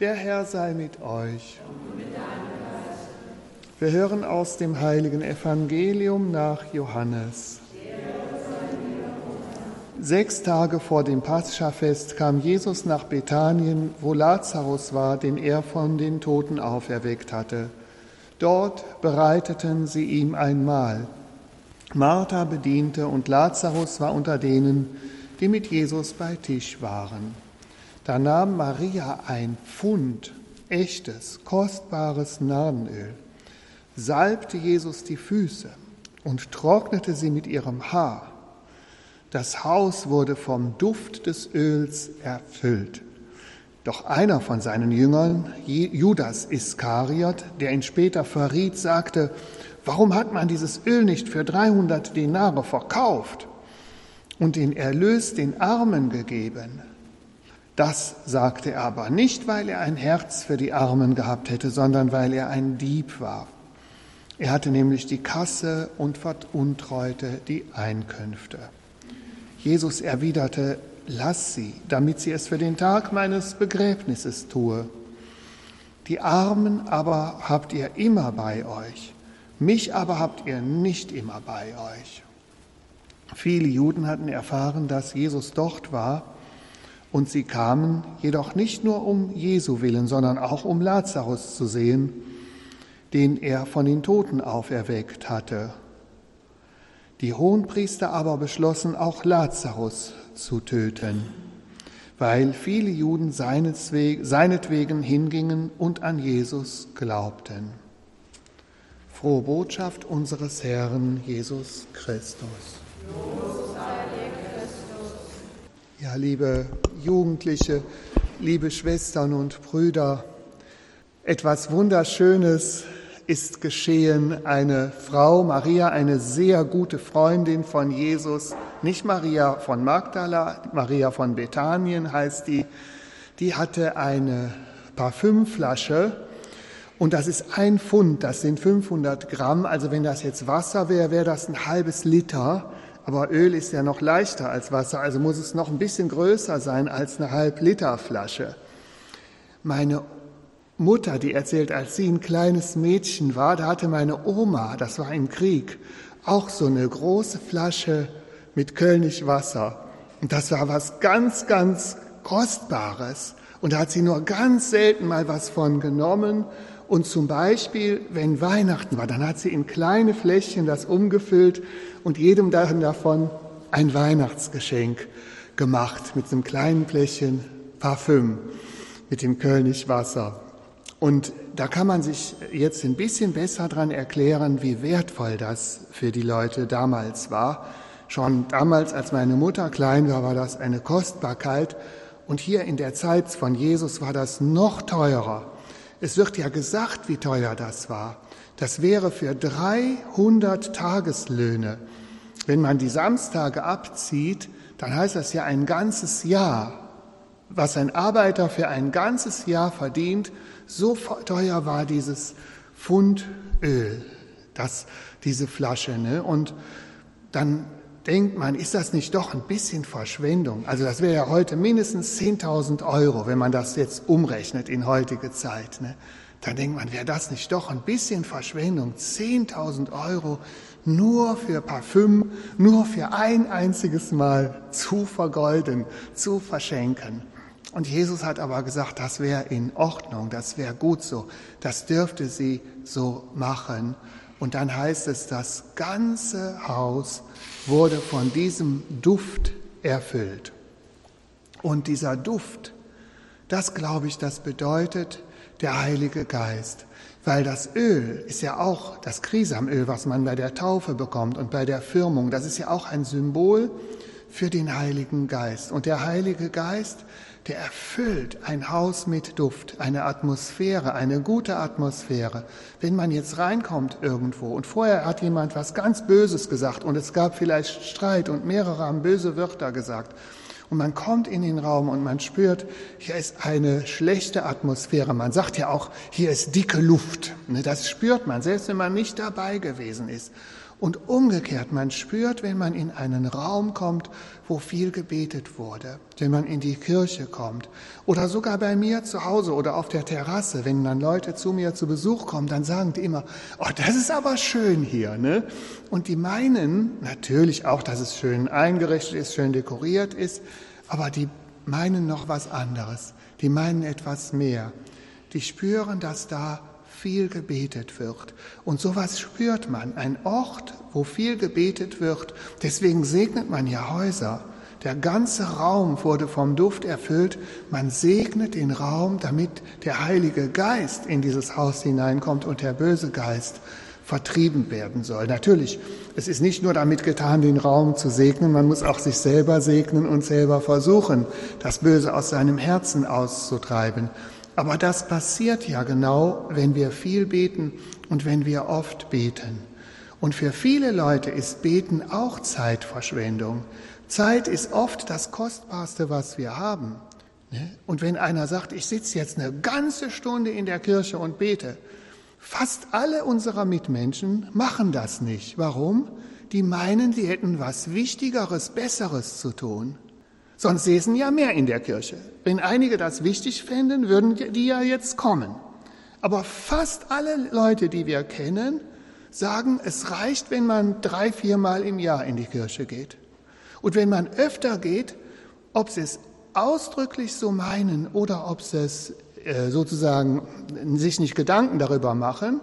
Der Herr sei mit euch. Wir hören aus dem heiligen Evangelium nach Johannes. Sechs Tage vor dem Paschafest kam Jesus nach Bethanien, wo Lazarus war, den er von den Toten auferweckt hatte. Dort bereiteten sie ihm ein Mahl. Martha bediente und Lazarus war unter denen, die mit Jesus bei Tisch waren. Da nahm Maria ein Pfund echtes, kostbares Narrenöl, salbte Jesus die Füße und trocknete sie mit ihrem Haar. Das Haus wurde vom Duft des Öls erfüllt. Doch einer von seinen Jüngern, Judas Iskariot, der ihn später verriet, sagte, warum hat man dieses Öl nicht für 300 Denare verkauft und den Erlös den Armen gegeben? Das sagte er aber nicht, weil er ein Herz für die Armen gehabt hätte, sondern weil er ein Dieb war. Er hatte nämlich die Kasse und veruntreute die Einkünfte. Jesus erwiderte, lass sie, damit sie es für den Tag meines Begräbnisses tue. Die Armen aber habt ihr immer bei euch, mich aber habt ihr nicht immer bei euch. Viele Juden hatten erfahren, dass Jesus dort war, und sie kamen jedoch nicht nur um Jesu willen, sondern auch um Lazarus zu sehen, den er von den Toten auferweckt hatte. Die Hohenpriester aber beschlossen, auch Lazarus zu töten, weil viele Juden seinetwegen hingingen und an Jesus glaubten. Frohe Botschaft unseres Herrn Jesus Christus. Ja, liebe Jugendliche, liebe Schwestern und Brüder, etwas Wunderschönes ist geschehen. Eine Frau, Maria, eine sehr gute Freundin von Jesus, nicht Maria von Magdala, Maria von Bethanien heißt die, die hatte eine Parfümflasche und das ist ein Pfund, das sind 500 Gramm. Also wenn das jetzt Wasser wäre, wäre das ein halbes Liter. Aber Öl ist ja noch leichter als Wasser, also muss es noch ein bisschen größer sein als eine Halb-Liter-Flasche. Meine Mutter, die erzählt, als sie ein kleines Mädchen war, da hatte meine Oma, das war im Krieg, auch so eine große Flasche mit Kölnisch Wasser. Und das war was ganz, ganz Kostbares. Und da hat sie nur ganz selten mal was von genommen. Und zum Beispiel, wenn Weihnachten war, dann hat sie in kleine Fläschchen das umgefüllt und jedem davon ein Weihnachtsgeschenk gemacht mit einem kleinen Fläschchen Parfüm mit dem Kölnisch Wasser. Und da kann man sich jetzt ein bisschen besser dran erklären, wie wertvoll das für die Leute damals war. Schon damals, als meine Mutter klein war, war das eine Kostbarkeit. Und hier in der Zeit von Jesus war das noch teurer. Es wird ja gesagt, wie teuer das war. Das wäre für 300 Tageslöhne. Wenn man die Samstage abzieht, dann heißt das ja ein ganzes Jahr. Was ein Arbeiter für ein ganzes Jahr verdient, so teuer war dieses Pfund Öl, das, diese Flasche. Ne? Und dann denkt man, ist das nicht doch ein bisschen Verschwendung? Also das wäre ja heute mindestens 10.000 Euro, wenn man das jetzt umrechnet in heutige Zeit. Ne? Dann denkt man, wäre das nicht doch ein bisschen Verschwendung? 10.000 Euro nur für Parfüm, nur für ein einziges Mal zu vergolden, zu verschenken. Und Jesus hat aber gesagt, das wäre in Ordnung, das wäre gut so, das dürfte sie so machen. Und dann heißt es, das ganze Haus wurde von diesem Duft erfüllt. Und dieser Duft, das glaube ich, das bedeutet der Heilige Geist. Weil das Öl ist ja auch das Krisamöl, was man bei der Taufe bekommt und bei der Firmung. Das ist ja auch ein Symbol für den Heiligen Geist. Und der Heilige Geist, der erfüllt ein Haus mit Duft, eine Atmosphäre, eine gute Atmosphäre. Wenn man jetzt reinkommt irgendwo und vorher hat jemand was ganz Böses gesagt und es gab vielleicht Streit und mehrere haben böse Wörter gesagt und man kommt in den Raum und man spürt, hier ist eine schlechte Atmosphäre. Man sagt ja auch, hier ist dicke Luft. Ne, das spürt man, selbst wenn man nicht dabei gewesen ist. Und umgekehrt, man spürt, wenn man in einen Raum kommt, wo viel gebetet wurde, wenn man in die Kirche kommt oder sogar bei mir zu Hause oder auf der Terrasse, wenn dann Leute zu mir zu Besuch kommen, dann sagen die immer, oh, das ist aber schön hier, ne? Und die meinen natürlich auch, dass es schön eingerichtet ist, schön dekoriert ist, aber die meinen noch was anderes. Die meinen etwas mehr. Die spüren, dass da viel gebetet wird. Und sowas spürt man. Ein Ort, wo viel gebetet wird. Deswegen segnet man ja Häuser. Der ganze Raum wurde vom Duft erfüllt. Man segnet den Raum, damit der Heilige Geist in dieses Haus hineinkommt und der böse Geist vertrieben werden soll. Natürlich, es ist nicht nur damit getan, den Raum zu segnen, man muss auch sich selber segnen und selber versuchen, das Böse aus seinem Herzen auszutreiben. Aber das passiert ja genau, wenn wir viel beten und wenn wir oft beten. Und für viele Leute ist Beten auch Zeitverschwendung. Zeit ist oft das Kostbarste, was wir haben. Ne? Und wenn einer sagt, ich sitze jetzt eine ganze Stunde in der Kirche und bete, fast alle unserer Mitmenschen machen das nicht. Warum? Die meinen, sie hätten was Wichtigeres, Besseres zu tun. Sonst säßen ja mehr in der Kirche. Wenn einige das wichtig fänden, würden die ja jetzt kommen. Aber fast alle Leute, die wir kennen, sagen, es reicht, wenn man drei, viermal im Jahr in die Kirche geht. Und wenn man öfter geht, ob sie es ausdrücklich so meinen oder ob sie es äh, sozusagen sich nicht Gedanken darüber machen,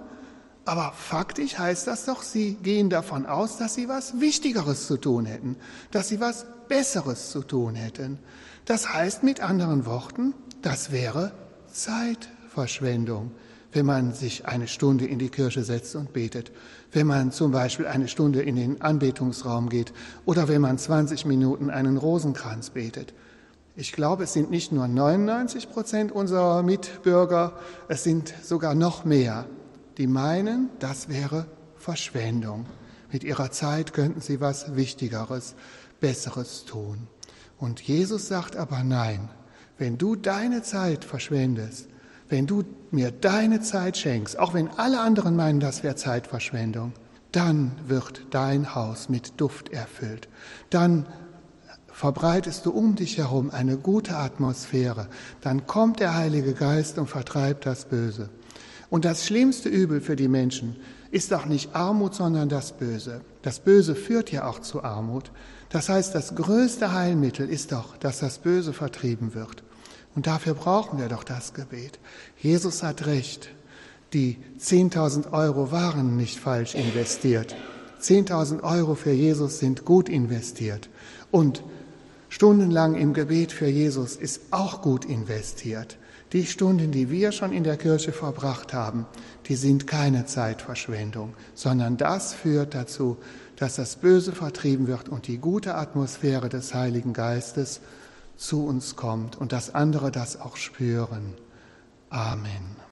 aber faktisch heißt das doch, sie gehen davon aus, dass sie was Wichtigeres zu tun hätten, dass sie was Besseres zu tun hätten. Das heißt mit anderen Worten, das wäre Zeitverschwendung, wenn man sich eine Stunde in die Kirche setzt und betet, wenn man zum Beispiel eine Stunde in den Anbetungsraum geht oder wenn man 20 Minuten einen Rosenkranz betet. Ich glaube, es sind nicht nur 99 Prozent unserer Mitbürger, es sind sogar noch mehr, die meinen, das wäre Verschwendung. Mit ihrer Zeit könnten sie was Wichtigeres, Besseres tun. Und Jesus sagt aber nein, wenn du deine Zeit verschwendest, wenn du mir deine Zeit schenkst, auch wenn alle anderen meinen, das wäre Zeitverschwendung, dann wird dein Haus mit Duft erfüllt. Dann verbreitest du um dich herum eine gute Atmosphäre. Dann kommt der Heilige Geist und vertreibt das Böse. Und das schlimmste Übel für die Menschen ist auch nicht Armut, sondern das Böse. Das Böse führt ja auch zu Armut. Das heißt, das größte Heilmittel ist doch, dass das Böse vertrieben wird. Und dafür brauchen wir doch das Gebet. Jesus hat recht. Die 10.000 Euro waren nicht falsch investiert. 10.000 Euro für Jesus sind gut investiert. Und stundenlang im Gebet für Jesus ist auch gut investiert. Die Stunden, die wir schon in der Kirche verbracht haben, die sind keine Zeitverschwendung, sondern das führt dazu, dass das Böse vertrieben wird und die gute Atmosphäre des Heiligen Geistes zu uns kommt und dass andere das auch spüren. Amen.